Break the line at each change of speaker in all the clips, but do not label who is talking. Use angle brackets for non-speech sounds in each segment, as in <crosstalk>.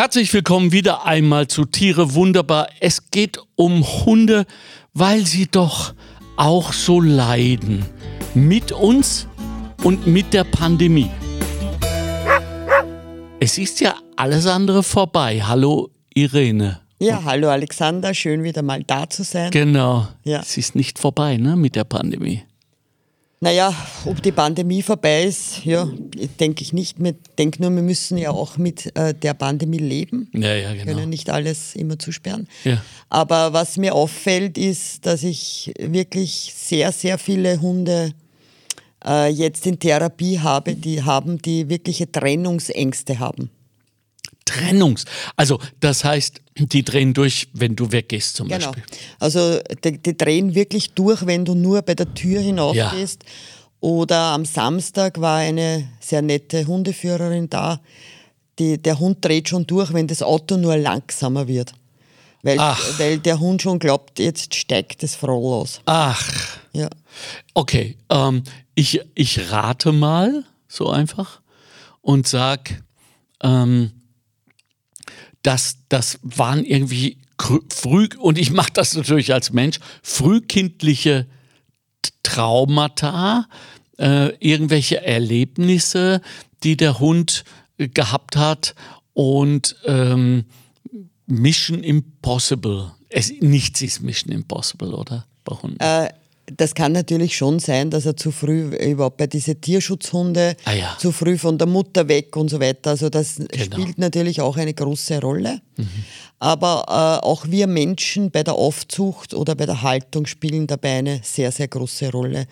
Herzlich willkommen wieder einmal zu Tiere wunderbar. Es geht um Hunde, weil sie doch auch so leiden. Mit uns und mit der Pandemie. Es ist ja alles andere vorbei. Hallo Irene.
Ja, hallo Alexander, schön wieder mal da zu sein.
Genau.
Ja.
Es ist nicht vorbei, ne, mit der Pandemie.
Naja, ob die Pandemie vorbei ist, ja, denke ich nicht. Ich denke nur, wir müssen ja auch mit äh, der Pandemie leben.
Ja, ja,
Wir
genau.
können nicht alles immer zusperren.
Ja.
Aber was mir auffällt, ist, dass ich wirklich sehr, sehr viele Hunde äh, jetzt in Therapie habe, die haben, die wirkliche Trennungsängste haben.
Trennungs. Also, das heißt, die drehen durch, wenn du weggehst zum
Genau.
Beispiel.
Also die, die drehen wirklich durch, wenn du nur bei der Tür hinaufgehst. Oder am Samstag war eine sehr nette Hundeführerin da. Die, der Hund dreht schon durch, wenn das Auto nur langsamer wird. Weil,
Ach.
weil der Hund schon glaubt, jetzt steigt das Froll aus.
Ach,
Ja.
Okay, ähm, ich, ich rate mal so einfach und sag, ähm, dass das waren irgendwie früh, und ich mache das natürlich als Mensch, frühkindliche Traumata, äh, irgendwelche Erlebnisse, die der Hund äh, gehabt hat und ähm, Mission Impossible. Es, nichts ist Mission Impossible, oder? Bei Hunden.
Äh, das kann natürlich schon sein, dass er zu früh überhaupt bei diese Tierschutzhunde
Ah ja.
zu früh von der Mutter weg und so weiter. Also das
Genau.
spielt natürlich auch eine große Rolle. Aber äh, auch wir Menschen bei der Aufzucht oder bei der Haltung spielen dabei eine sehr, sehr große Rolle,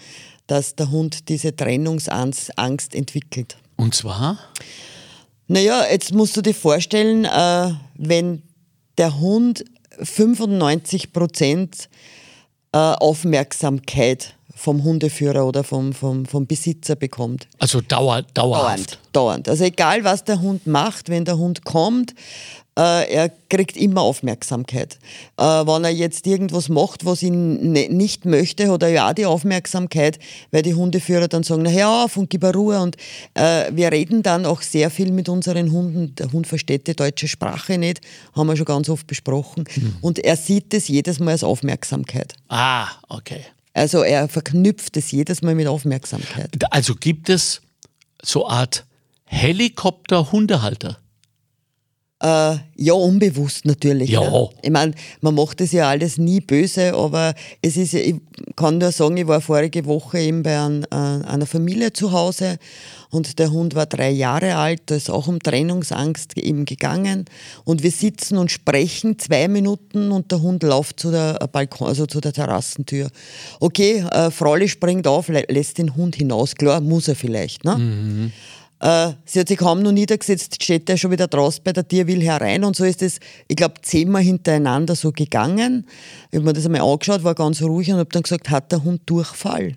dass der Hund diese Trennungsangst Angst entwickelt.
Und zwar?
Naja, jetzt musst du dir vorstellen, äh, wenn der Hund 95 Prozent Aufmerksamkeit vom Hundeführer oder vom, vom, vom Besitzer bekommt.
Also dauer, dauerhaft.
Dauernd, dauernd. Also egal, was der Hund macht, wenn der Hund kommt, äh, er kriegt immer Aufmerksamkeit. Äh, wenn er jetzt irgendwas macht, was ihn ne, nicht möchte, hat er ja auch die Aufmerksamkeit, weil die Hundeführer dann sagen, na hör auf und gib er Ruhe. Und äh, wir reden dann auch sehr viel mit unseren Hunden. Der Hund versteht die deutsche Sprache nicht, haben wir schon ganz oft besprochen. Und er sieht es jedes Mal als Aufmerksamkeit.
Ah, okay.
Also er verknüpft es jedes Mal mit Aufmerksamkeit.
Also gibt es so Art Helikopter-Hundehalter?
Äh, ja, unbewusst natürlich.
Ja.
Ne? Ich meine, man macht das ja alles nie böse, aber es ist, ich kann nur sagen, ich war vorige Woche eben bei ein, äh, einer Familie zu Hause und der Hund war drei Jahre alt, da ist auch um Trennungsangst eben gegangen und wir sitzen und sprechen zwei Minuten und der Hund läuft zu der Balkon, also zu der Terrassentür. Okay, äh, Frauli springt auf, lä- lässt den Hund hinaus, klar, muss er vielleicht. Ne? Äh, sie hat sich kaum noch niedergesetzt, steht er schon wieder draußen bei der Tür, will herein und so ist es, ich glaube, zehnmal hintereinander so gegangen. Ich habe mir das einmal angeschaut, war ganz ruhig und habe dann gesagt, hat der Hund Durchfall?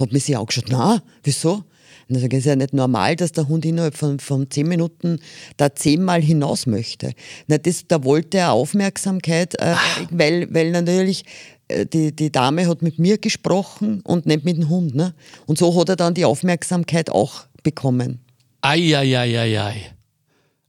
Hat mir sie angeschaut, na, wieso? Und dann sage ich, es ist ja nicht normal, dass der Hund innerhalb von, von zehn Minuten da zehnmal hinaus möchte. Na, das, da wollte er Aufmerksamkeit, äh, weil, weil natürlich äh, die, die Dame hat mit mir gesprochen und nicht mit dem Hund. Ne? Und so hat er dann die Aufmerksamkeit auch bekommen.
Eieieiei.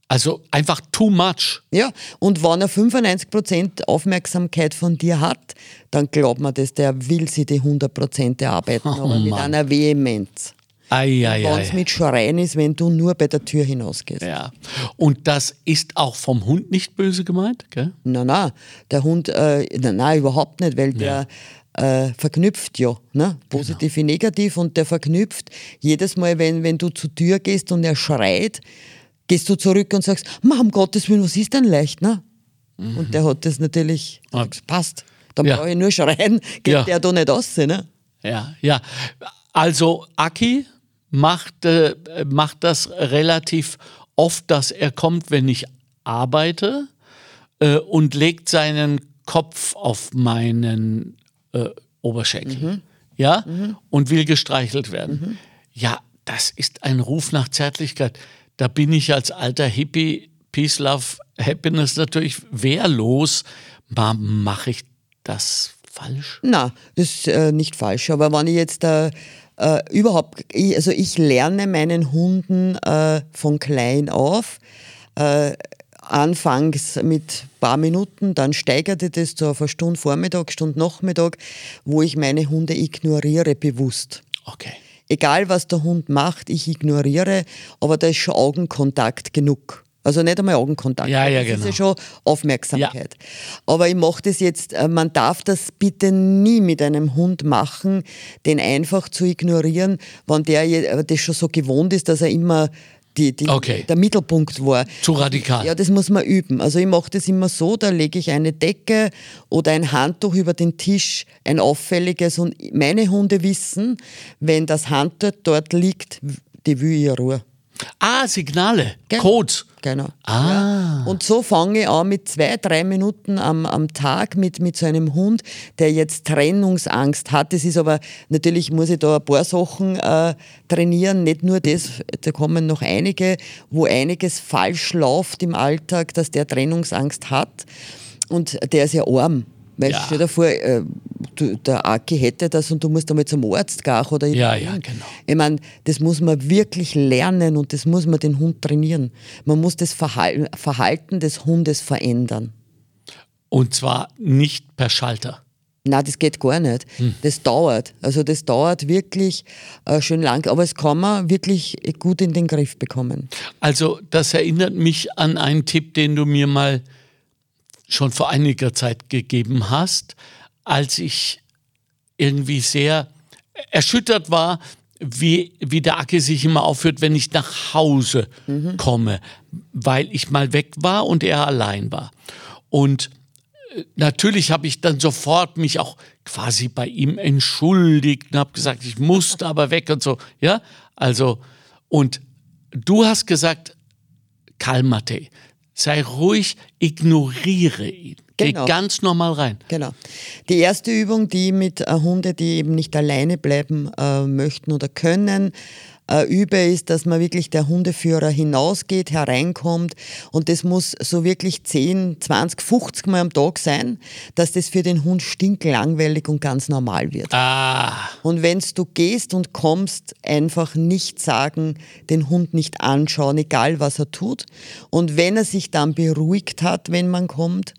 Also einfach too much.
Ja, und wenn er 95% Aufmerksamkeit von dir hat, dann glaubt man das, der will sie die 100% erarbeiten,
Oh
aber mit
Mann.
einer Vehemenz. Wenn es mit Schreien ist, wenn du nur bei der Tür hinausgehst.
Ja. Und das ist auch vom Hund nicht böse gemeint, gell?
Na, na, der Hund, äh, na, na, überhaupt nicht, weil der äh, verknüpft ja, ne? positiv wie negativ und der verknüpft jedes Mal, wenn, wenn du zur Tür gehst und er schreit, gehst du zurück und sagst, Ma, um Gottes Willen, was ist denn leicht, ne? Und der hat das natürlich,
Ah.
das passt. Dann
Ja.
brauche ich nur schreien, <laughs> geht
Ja.
der da nicht aus, ne?
Ja, ja. Also Aki macht, äh, macht das relativ oft, dass er kommt, wenn ich arbeite äh, und legt seinen Kopf auf meinen äh, Oberschenkel. Ja, und will gestreichelt werden. Ja, das ist ein Ruf nach Zärtlichkeit. Da bin ich als alter Hippie, Peace, Love, Happiness natürlich wehrlos. Mache ich das falsch?
Na, das ist äh, nicht falsch. Aber wenn ich jetzt äh, äh, überhaupt, ich, also ich lerne meinen Hunden äh, von klein auf, äh, anfangs mit ein paar Minuten, dann steigerte das zu einer Stunde Vormittag, Stunde Nachmittag, wo ich meine Hunde ignoriere bewusst.
Okay.
Egal was der Hund macht, ich ignoriere, aber da ist schon Augenkontakt genug. Also nicht einmal Augenkontakt.
Ja, ja,
das ist
genau.
ja schon Aufmerksamkeit. Aber ich mache das jetzt, äh, man darf das bitte nie mit einem Hund machen, den einfach zu ignorieren, wenn der äh, das schon so gewohnt ist, dass er immer die, die,
Okay.
der Mittelpunkt war.
Zu radikal.
Ja, das muss man üben. Also ich mache das immer so, da lege ich eine Decke oder ein Handtuch über den Tisch, ein auffälliges und meine Hunde wissen, wenn das Handtuch dort liegt, die will ich Ruhe.
Ah, Signale,
Genau.
Codes.
Genau.
Ah.
Ja. Und so fange ich an mit zwei, drei Minuten am, am Tag mit, mit so einem Hund, der jetzt Trennungsangst hat. Das ist aber, natürlich muss ich da ein paar Sachen äh, trainieren, nicht nur das, da kommen noch einige, wo einiges falsch läuft im Alltag, dass der Trennungsangst hat. Und der ist ja arm. Weil
Ja.
stell dir vor, äh, du, der Aki hätte das und du musst einmal zum Arzt gehen oder
Ja, ja, genau.
Ich meine, das muss man wirklich lernen und das muss man den Hund trainieren. Man muss das Verhalten, Verhalten des Hundes verändern.
Und zwar nicht per Schalter.
Na, das geht gar nicht.
Hm.
Das dauert. Also das dauert wirklich äh, schön lang, aber es kann man wirklich gut in den Griff bekommen.
Also, das erinnert mich an einen Tipp, den du mir mal schon vor einiger Zeit gegeben hast, als ich irgendwie sehr erschüttert war, wie, wie der Acke sich immer aufführt, wenn ich nach Hause komme, weil ich mal weg war und er allein war. Und äh, natürlich habe ich dann sofort mich auch quasi bei ihm entschuldigt und habe gesagt, ich musste <laughs> aber weg und so. Ja, also, und du hast gesagt, Kalmate, sei ruhig, ignoriere ihn.
Genau.
Geh ganz normal rein.
Genau. Die erste Übung, die mit äh, Hunde, die eben nicht alleine bleiben äh, möchten oder können, äh, übe, ist, dass man wirklich der Hundeführer hinausgeht, hereinkommt und das muss so wirklich 10, 20, 50 Mal am Tag sein, dass das für den Hund stinklangweilig und ganz normal wird.
Ah,
Und wenn du gehst und kommst, einfach nicht sagen, den Hund nicht anschauen, egal was er tut. Und wenn er sich dann beruhigt hat, wenn man kommt,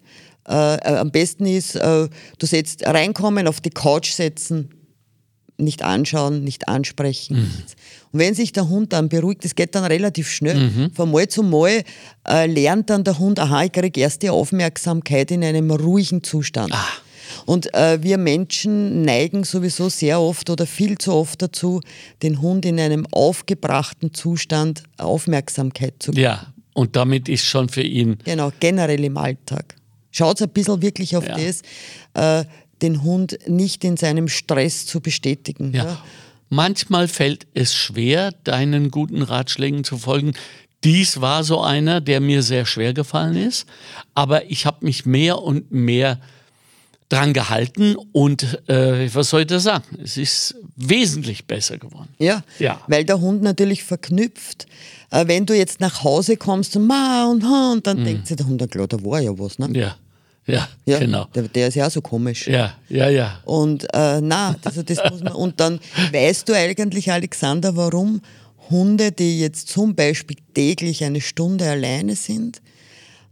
äh, äh, am besten ist, äh, du setzt reinkommen, auf die Couch setzen, nicht anschauen, nicht ansprechen. nichts. Und wenn sich der Hund dann beruhigt, das geht dann relativ schnell. Von Mal zu Mal äh, lernt dann der Hund, aha, ich kriege erst die Aufmerksamkeit in einem ruhigen Zustand. Und äh, wir Menschen neigen sowieso sehr oft oder viel zu oft dazu, den Hund in einem aufgebrachten Zustand Aufmerksamkeit zu geben.
ja. Und damit ist schon für ihn
Genau, generell im Alltag. Schaut ein bisschen wirklich auf
Ja.
das, äh, den Hund nicht in seinem Stress zu bestätigen.
Ja. Manchmal fällt es schwer, deinen guten Ratschlägen zu folgen. Dies war so einer, der mir sehr schwer gefallen ist, aber ich habe mich mehr und mehr dran gehalten und äh, was soll ich da sagen? Es ist wesentlich besser geworden.
Ja,
Ja.
weil der Hund natürlich verknüpft. Äh, wenn du jetzt nach Hause kommst und ma und ha und dann denkt sich der Hund, ja klar, da war ja was. Ne?
Ja, ja,
Ja,
genau.
Der, der ist ja auch so komisch.
Ja, ja, ja.
Und äh, na, also das muss man. Und dann weißt du eigentlich, Alexander, warum Hunde, die jetzt zum Beispiel täglich eine Stunde alleine sind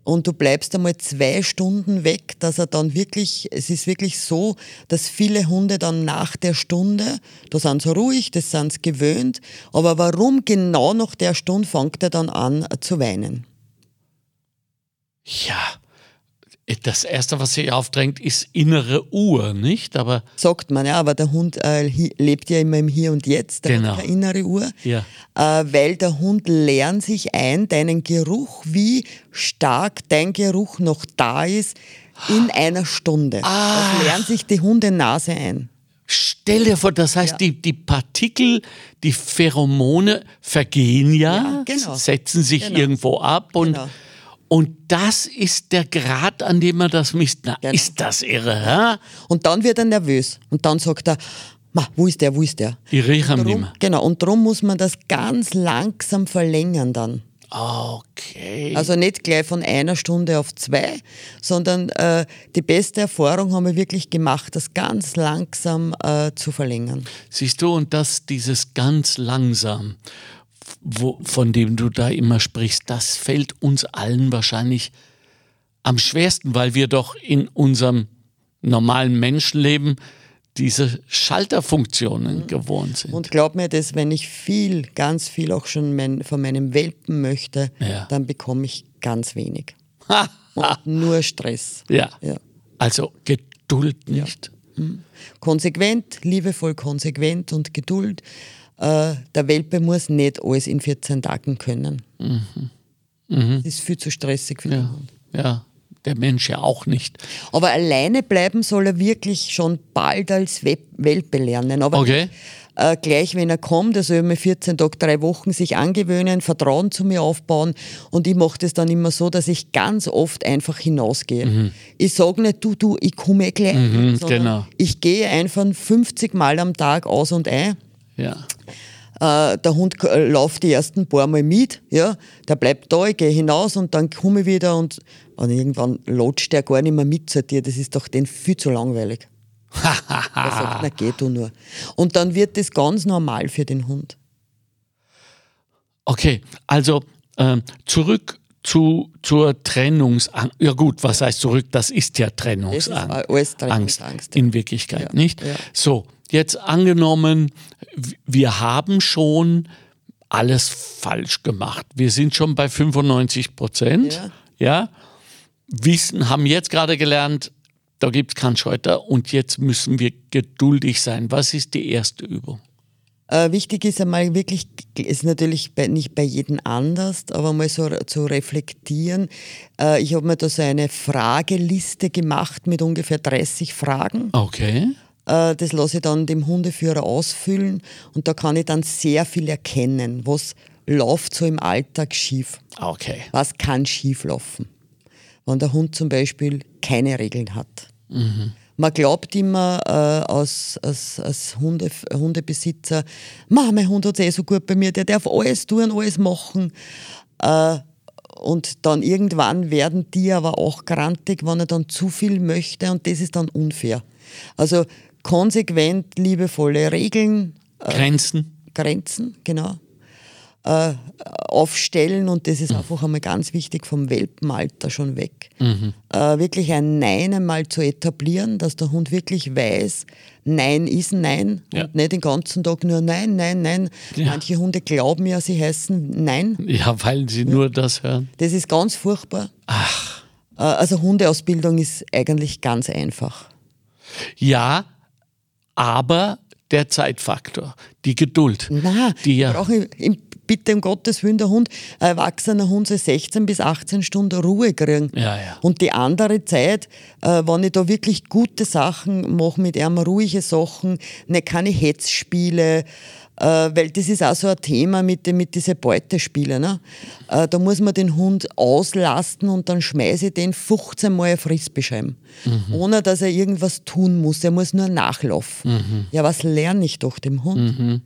und du bleibst einmal zwei Stunden weg, dass er dann wirklich, es ist wirklich so, dass viele Hunde dann nach der Stunde, da sind sie ruhig, das sind sie gewöhnt, aber warum genau nach der Stunde fängt er dann an äh, zu weinen?
Ja, das Erste, was sich aufdrängt, ist innere Uhr, nicht? Aber
Sagt man, ja, aber der Hund äh, lebt ja immer im Hier und Jetzt, der
Genau.
hat keine innere Uhr.
Ja.
Äh, weil der Hund lernt sich ein, deinen Geruch, wie stark dein Geruch noch da ist, in einer Stunde.
Ah.
Das lernt sich die Hundenase ein.
Stell dir vor, das heißt,
Ja.
die, die Partikel, die Pheromone vergehen ja,
Ja, genau.
setzen sich
Genau.
irgendwo ab und,
Genau.
Und das ist der Grad, an dem man das misst. Na,
Genau.
ist das irre, hä?
Und dann wird er nervös. Und dann sagt er, Ma, wo ist der, wo ist der?
Ich rieche ihn nicht mehr.
genau, und darum muss man das ganz langsam verlängern dann.
Okay.
Also nicht gleich von einer Stunde auf zwei, sondern äh, die beste Erfahrung haben wir wirklich gemacht, das ganz langsam äh, zu verlängern.
Siehst du, und das, dieses ganz langsam wo, von dem du da immer sprichst, das fällt uns allen wahrscheinlich am schwersten, weil wir doch in unserem normalen Menschenleben diese Schalterfunktionen gewohnt sind.
Und glaub mir das, wenn ich viel, ganz viel auch schon mein, von meinem Welpen möchte,
Ja.
dann bekomme ich ganz wenig. <laughs> Und nur Stress.
ja.
Ja.
Also Geduld nicht.
Konsequent, liebevoll konsequent und Geduld. Äh, der Welpe muss nicht alles in 14 Tagen können. Das ist viel zu stressig für den
Ja.
Hund.
ja. Der Mensch ja auch nicht.
Aber alleine bleiben soll er wirklich schon bald als Welpe lernen. Aber
Okay.
äh, gleich wenn er kommt, er soll mir 14 Tage, drei Wochen sich angewöhnen, Vertrauen zu mir aufbauen. Und ich mache das dann immer so, dass ich ganz oft einfach hinausgehe. Ich sage nicht, du, du, ich komme eh gleich. sondern
genau.
Ich gehe einfach 50 Mal am Tag aus und ein.
Ja.
Äh, der Hund äh, läuft die ersten paar Mal mit, ja, der bleibt da, ich gehe hinaus und dann komme ich wieder und, und irgendwann lotscht der gar nicht mehr mit zu dir, das ist doch den viel zu langweilig. <laughs> er sagt, na geh du nur. Und dann wird das ganz normal für den Hund.
Okay, also ähm, zurück zu, zur Trennungsangst. Ja gut, was heißt zurück? Das ist ja Trennungsangst.
Das ist alles Trennungsangst,
Angst in Wirklichkeit,
Ja,
nicht?
ja.
So, jetzt angenommen, wir haben schon alles falsch gemacht. Wir sind schon bei 95 Prozent.
Ja.
ja. Wissen, haben jetzt gerade gelernt, da gibt es keinen Scheuter und jetzt müssen wir geduldig sein. Was ist die erste Übung?
Äh, wichtig ist einmal wirklich, ist natürlich bei, nicht bei jedem anders, aber mal so zu reflektieren. Äh, ich habe mir da so eine Frageliste gemacht mit ungefähr 30 Fragen.
Okay.
Äh, Das lasse ich dann dem Hundeführer ausfüllen und da kann ich dann sehr viel erkennen, was läuft so im Alltag schief.
Okay.
Was kann schief laufen? Wenn der Hund zum Beispiel keine Regeln hat. Man glaubt immer äh, als, als, als Hunde, Hundebesitzer, "Ma, mein Hund hat es eh so gut bei mir, der darf alles tun, alles machen. Äh, und dann irgendwann werden die aber auch grantig, wenn er dann zu viel möchte und das ist dann unfair. Also konsequent liebevolle Regeln,
Grenzen.
Grenzen, genau, äh, aufstellen und das ist einfach einmal ganz wichtig vom Welpenalter schon weg. Äh, wirklich ein Nein einmal zu etablieren, dass der Hund wirklich weiß, Nein ist Nein
Ja.
und nicht den ganzen Tag nur Nein, Nein, Nein.
Ja.
Manche Hunde glauben ja, sie heißen Nein.
Ja, weil sie nur das hören.
Das ist ganz furchtbar. Ach. Also Hundeausbildung ist eigentlich ganz einfach.
Ja, aber der Zeitfaktor, die Geduld.
Na,
Die ja-
brauche ich im, bitte um Gottes Willen der Hund, ein erwachsener Hund soll 16 bis 18 Stunden Ruhe kriegen.
Ja, ja.
Und die andere Zeit, äh, wenn ich da wirklich gute Sachen mache, mit ihm ruhige Sachen, nicht keine Hetzspiele, weil das ist auch so ein Thema mit, den- mit diesen Beutespielen. Ne? Äh, da muss man den Hund auslasten und dann schmeiße ich den 15 Mal ein Frisbeescheiben. Ohne dass er irgendwas tun muss. Er muss nur nachlaufen. Ja, was lerne ich doch dem Hund?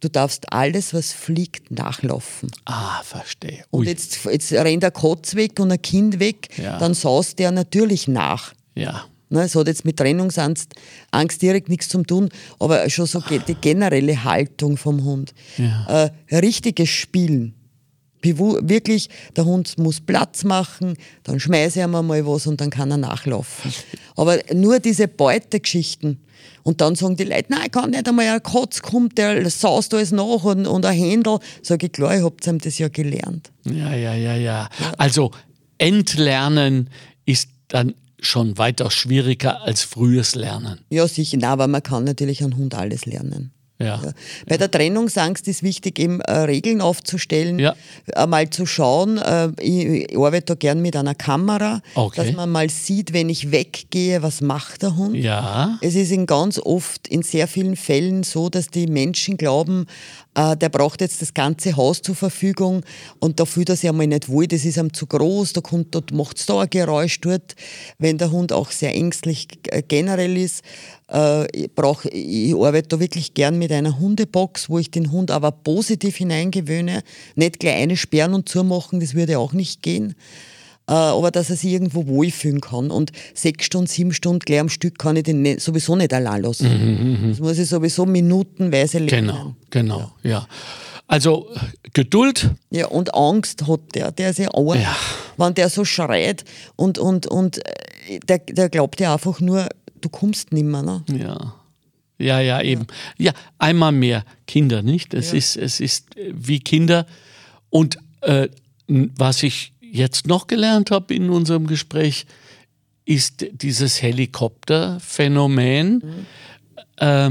Du darfst alles, was fliegt, nachlaufen.
Ah, verstehe.
Und
Ui.
jetzt, jetzt rennt ein Katz weg und ein Kind weg,
Ja.
dann saust der natürlich nach.
Ja.
Ne, Es hat jetzt mit Trennungsangst Angst direkt nichts zu tun, aber schon so die generelle Haltung vom Hund.
Ja.
Äh, richtiges Spielen. Bewu wirklich, der Hund muss Platz machen, dann schmeiße ich ihm mal was und dann kann er nachlaufen. Aber nur diese Beutegeschichten. Und dann sagen die Leute, nein, ich kann nicht einmal, ein Katz kommt, der saust alles nach und, und ein Händel. Sag ich, klar, ich habt ihm das ja gelernt.
Ja, ja, ja, ja. Also entlernen ist dann schon weitaus schwieriger als frühes Lernen.
Ja, sicher, nein, aber man kann natürlich an Hund alles lernen.
Ja.
Ja. Bei der Trennungsangst ist wichtig, eben äh, Regeln aufzustellen,
Ja.
einmal zu schauen. Äh, ich, ich arbeite da gern mit einer Kamera,
Okay.
dass man mal sieht, wenn ich weggehe, was macht der Hund.
Ja.
Es ist in ganz oft, in sehr vielen Fällen so, dass die Menschen glauben, äh, der braucht jetzt das ganze Haus zur Verfügung und da fühlt er sich einmal nicht wohl, das ist ihm zu groß, da kommt, dort macht es da ein Geräusch dort. Wenn der Hund auch sehr ängstlich äh, generell ist, äh, ich, brauch, ich arbeite da wirklich gern mit einer Hundebox, wo ich den Hund aber positiv hineingewöhne, nicht gleich eine sperren und zumachen, das würde auch nicht gehen. äh, aber dass er sich irgendwo wohlfühlen kann. Und sechs Stunden, sieben Stunden gleich am Stück kann ich den nicht, sowieso nicht allein lassen. Das muss ich sowieso minutenweise lernen.
Genau, genau, ja. Also Geduld.
Ja, und Angst hat der, der ist ja arm,
Ja.
wenn der so schreit und, und, und äh, der, der glaubt ja einfach nur, du kommst nimmer. Ne?
Ja. Ja, ja, eben. Ja, einmal mehr Kinder, nicht? Es, ist, es ist äh, wie Kinder. Und äh, was ich jetzt noch gelernt habe in unserem Gespräch, ist dieses Helikopterphänomen. Äh,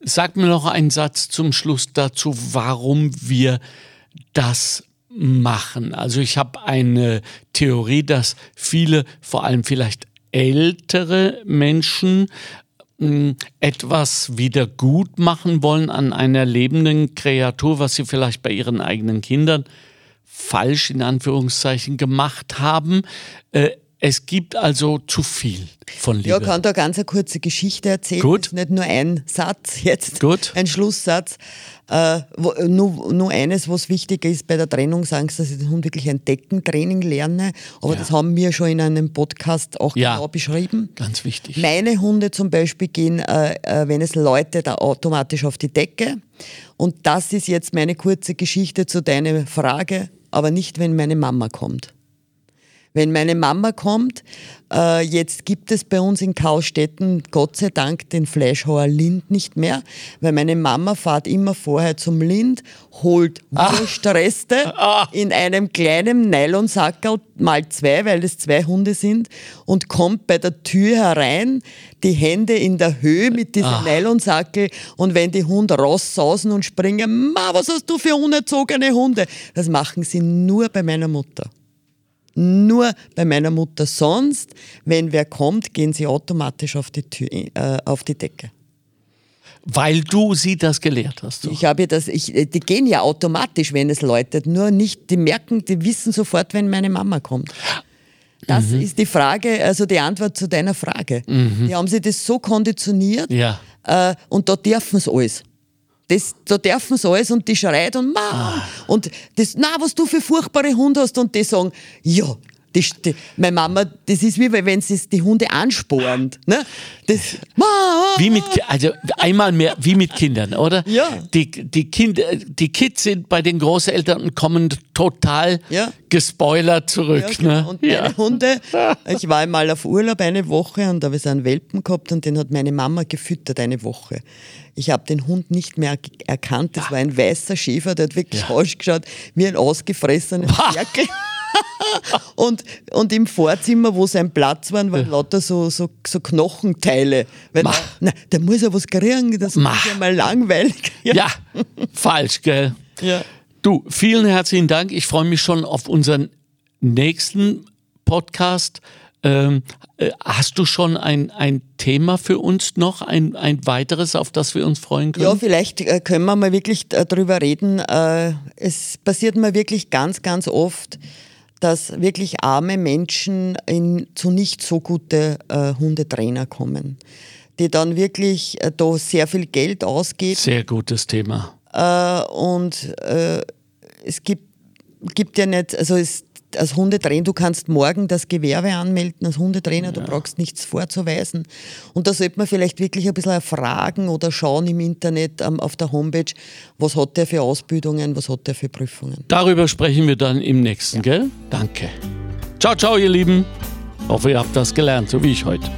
sag mir noch einen Satz zum Schluss dazu, warum wir das machen. Also ich habe eine Theorie, dass viele, vor allem vielleicht ältere Menschen, etwas wieder gut machen wollen an einer lebenden Kreatur, was sie vielleicht bei ihren eigenen Kindern falsch in Anführungszeichen gemacht haben. Äh, es gibt also zu viel von Liebe.
Ja, kann da ganz eine kurze Geschichte erzählen.
Gut.
Nicht nur ein Satz jetzt,
Gut.
ein Schlusssatz. Äh, wo, nur, nur eines, was wichtig ist bei der Trennungsangst, dass ich den Hund wirklich ein Deckentraining lerne. Aber
Ja.
das haben wir schon in einem Podcast auch
Ja.
genau beschrieben.
Ganz wichtig.
Meine Hunde zum Beispiel gehen, äh, äh, wenn es läutet, automatisch auf die Decke. Und das ist jetzt meine kurze Geschichte zu deiner Frage, aber nicht, wenn meine Mama kommt. Wenn meine Mama kommt, äh, jetzt gibt es bei uns in Kaustetten Gott sei Dank den Fleischhauer Lind nicht mehr, weil meine Mama fährt immer vorher zum Lind, holt Wurstreste <laughs> in einem kleinen Nylonsackerl mal zwei, weil es zwei Hunde sind und kommt bei der Tür herein, die Hände in der Höhe mit diesem Nylonsackel und wenn die Hunde raussausen und springen, Ma, was hast du für unerzogene Hunde? Das machen sie nur bei meiner Mutter nur bei meiner Mutter. Sonst, wenn wer kommt, gehen sie automatisch auf die, Tür, äh, auf die Decke.
Weil du sie das gelehrt hast. So.
Ich habe ja das, ich, die gehen ja automatisch, wenn es läutet. Nur nicht, die merken, die wissen sofort, wenn meine Mama kommt. Das
Mhm.
ist die Frage, also die Antwort zu deiner Frage. Die haben sich das so konditioniert
Ja.
äh, und da dürfen sie alles. Das, da dürfen sie alles und die schreit und Mom
Ah.
und das, na, was du für furchtbare Hunde hast und die sagen, ja, das, die, meine Mama, das ist wie wenn sie die Hunde anspornt. Ne? Das,
Wie mit, also einmal mehr, wie mit Kindern, oder?
Ja.
Die, die, Kinder, die Kids sind bei den Großeltern und kommen total
Ja.
gespoilert zurück.
Ja, genau.
ne?
Und meine Hunde, <laughs> ich war einmal auf Urlaub eine Woche und da habe ich einen Welpen gehabt und den hat meine Mama gefüttert eine Woche. Ich habe den Hund nicht mehr erkannt. Das war ein weißer Schäfer, der hat wirklich
Ja.
ausgeschaut wie ein ausgefressenes
Wah.
Ferkel. <laughs> <laughs> und, und im Vorzimmer, wo sein Platz war, waren lauter so, so, so Knochenteile. Weil,
Ma.
na, der muss ja was kriegen, das
Ma.
ist ja mal langweilig.
Ja, falsch, gell?
Ja.
Du, vielen herzlichen Dank. Ich freue mich schon auf unseren nächsten Podcast. Ähm, äh, hast du schon ein, ein Thema für uns noch, ein, ein weiteres, auf das wir uns freuen können?
Ja, vielleicht äh, können wir mal wirklich äh, drüber reden. Äh, Es passiert mir wirklich ganz, ganz oft, dass wirklich arme Menschen in, zu nicht so gute äh, Hundetrainer kommen, die dann wirklich äh, da sehr viel Geld ausgeben
Sehr gutes Thema.
äh, und äh, es gibt, gibt ja nicht, also es, als Hundetrainer, du kannst morgen das Gewerbe anmelden als Hundetrainer, du brauchst nichts vorzuweisen. Und da sollte man vielleicht wirklich ein bisschen erfragen oder schauen im Internet ähm, auf der Homepage, was hat der für Ausbildungen, was hat der für Prüfungen.
Darüber sprechen wir dann im nächsten, gell? Danke. Ciao, ciao, ihr Lieben. Hoffe, ihr habt das gelernt, so wie ich heute.